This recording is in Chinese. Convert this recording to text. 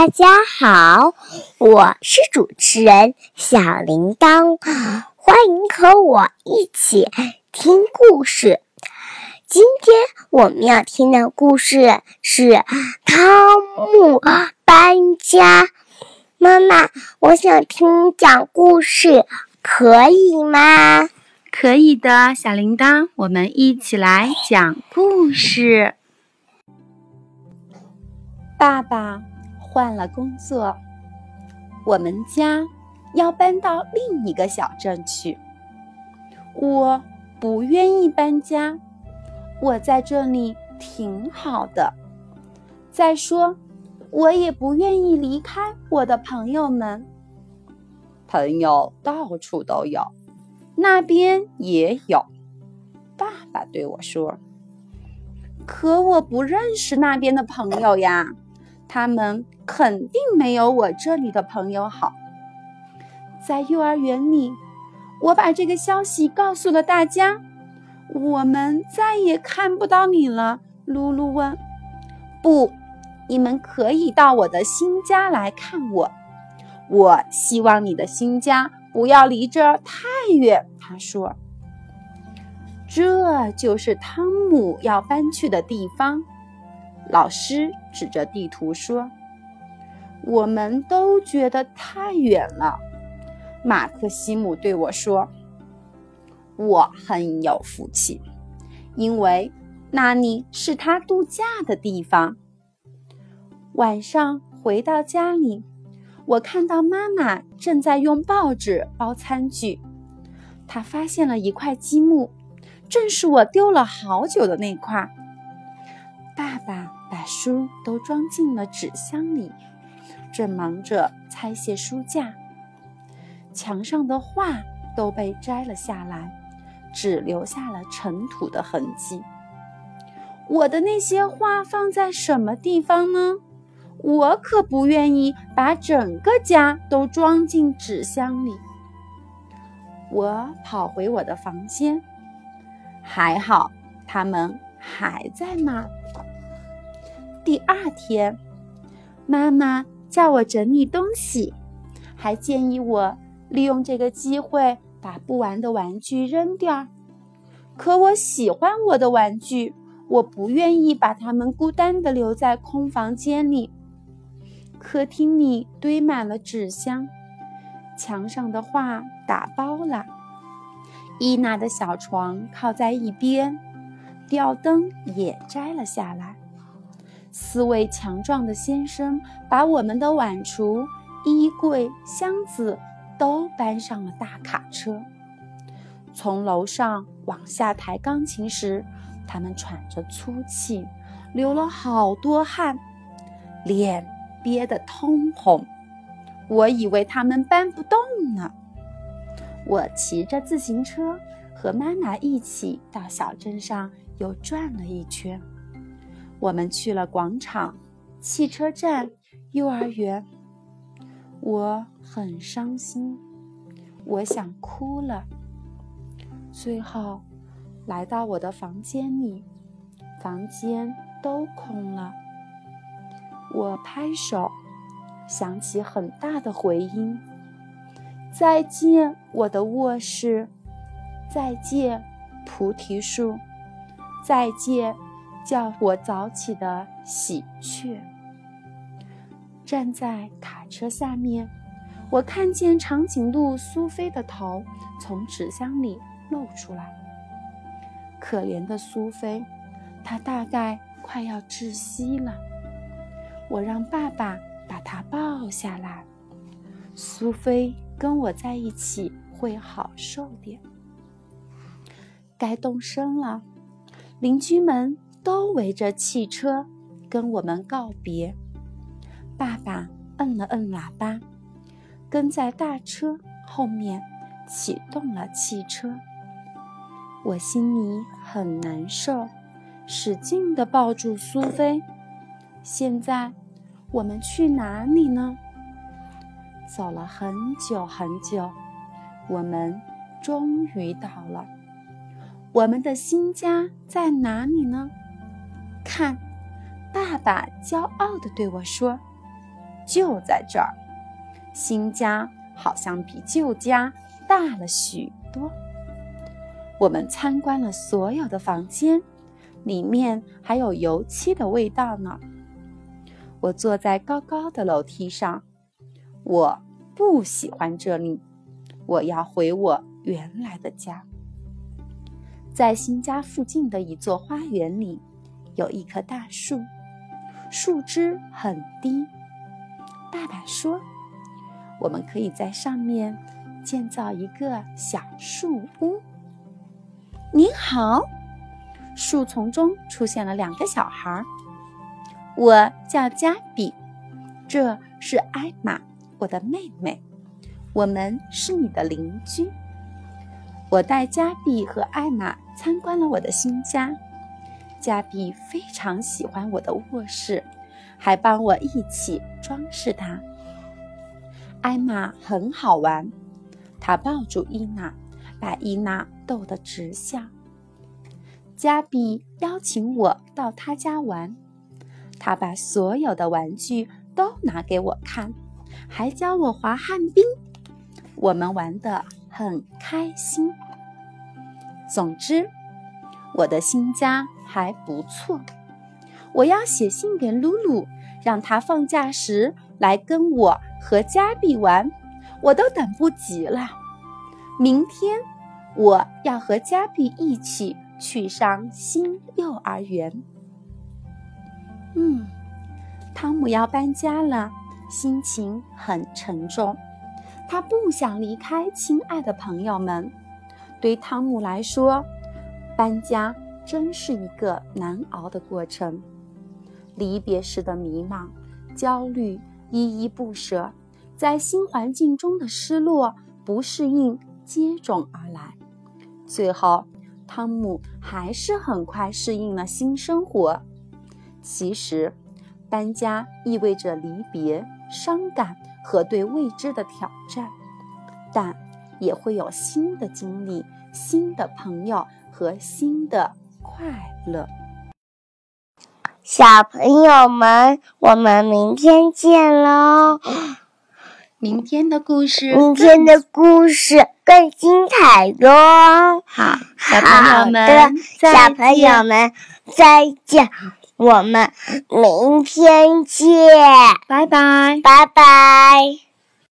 大家好，我是主持人小铃铛，欢迎和我一起听故事。今天我们要听的故事是《汤姆搬家》。妈妈，我想听讲故事，可以吗？可以的，小铃铛，我们一起来讲故事。爸爸。换了工作，我们家要搬到另一个小镇去。我不愿意搬家，我在这里挺好的。再说，我也不愿意离开我的朋友们。朋友到处都有，那边也有。爸爸对我说：“可我不认识那边的朋友呀。”他们肯定没有我这里的朋友好。在幼儿园里，我把这个消息告诉了大家。我们再也看不到你了，露露问。不，你们可以到我的新家来看我。我希望你的新家不要离这儿太远。他说：“这就是汤姆要搬去的地方。”老师指着地图说：“我们都觉得太远了。”马克西姆对我说：“我很有福气，因为那里是他度假的地方。”晚上回到家里，我看到妈妈正在用报纸包餐具。她发现了一块积木，正是我丢了好久的那块。爸爸。把书都装进了纸箱里，正忙着拆卸书架。墙上的画都被摘了下来，只留下了尘土的痕迹。我的那些画放在什么地方呢？我可不愿意把整个家都装进纸箱里。我跑回我的房间，还好，他们还在那儿。第二天，妈妈叫我整理东西，还建议我利用这个机会把不玩的玩具扔掉。可我喜欢我的玩具，我不愿意把它们孤单地留在空房间里。客厅里堆满了纸箱，墙上的画打包了，伊娜的小床靠在一边，吊灯也摘了下来。四位强壮的先生把我们的碗橱、衣柜、箱子都搬上了大卡车。从楼上往下抬钢琴时，他们喘着粗气，流了好多汗，脸憋得通红。我以为他们搬不动呢。我骑着自行车和妈妈一起到小镇上又转了一圈。我们去了广场、汽车站、幼儿园，我很伤心，我想哭了。最后，来到我的房间里，房间都空了。我拍手，响起很大的回音。再见，我的卧室；再见，菩提树；再见。叫我早起的喜鹊。站在卡车下面，我看见长颈鹿苏菲的头从纸箱里露出来。可怜的苏菲，她大概快要窒息了。我让爸爸把她抱下来。苏菲跟我在一起会好受点。该动身了，邻居们。都围着汽车跟我们告别。爸爸摁了摁喇叭，跟在大车后面启动了汽车。我心里很难受，使劲地抱住苏菲。现在我们去哪里呢？走了很久很久，我们终于到了。我们的新家在哪里呢？看，爸爸骄傲地对我说：“就在这儿。新家好像比旧家大了许多。我们参观了所有的房间，里面还有油漆的味道呢。我坐在高高的楼梯上，我不喜欢这里，我要回我原来的家。在新家附近的一座花园里，有一棵大树，树枝很低。爸爸说。我们可以在上面建造一个小树屋。您好，树丛中出现了两个小孩。我叫加比，这是艾玛，我的妹妹。我们是你的邻居。我带加比和艾玛参观了我的新家。加比非常喜欢我的卧室，还帮我一起装饰它。艾玛很好玩，她抱住伊娜，把伊娜逗得直笑。加比邀请我到他家玩，他把所有的玩具都拿给我看，还教我滑旱冰。我们玩得很开心。总之，我的新家还不错。我要写信给露露，让她放假时来跟我。和加比玩，我都等不及了。明天我要和加比一起去上新幼儿园。嗯，汤姆要搬家了，心情很沉重。他不想离开亲爱的朋友们。对汤姆来说，搬家真是一个难熬的过程。离别时的迷茫、焦虑。依依不舍，在新环境中的失落、不适应接踵而来。最后，汤姆还是很快适应了新生活。其实，搬家意味着离别、伤感和对未知的挑战，但也会有新的经历、新的朋友和新的快乐。小朋友们，我们明天见喽！明天的故事，明天的故事更精彩哟！好，小朋友们，小朋友们再见，我们明天见，拜拜，拜拜。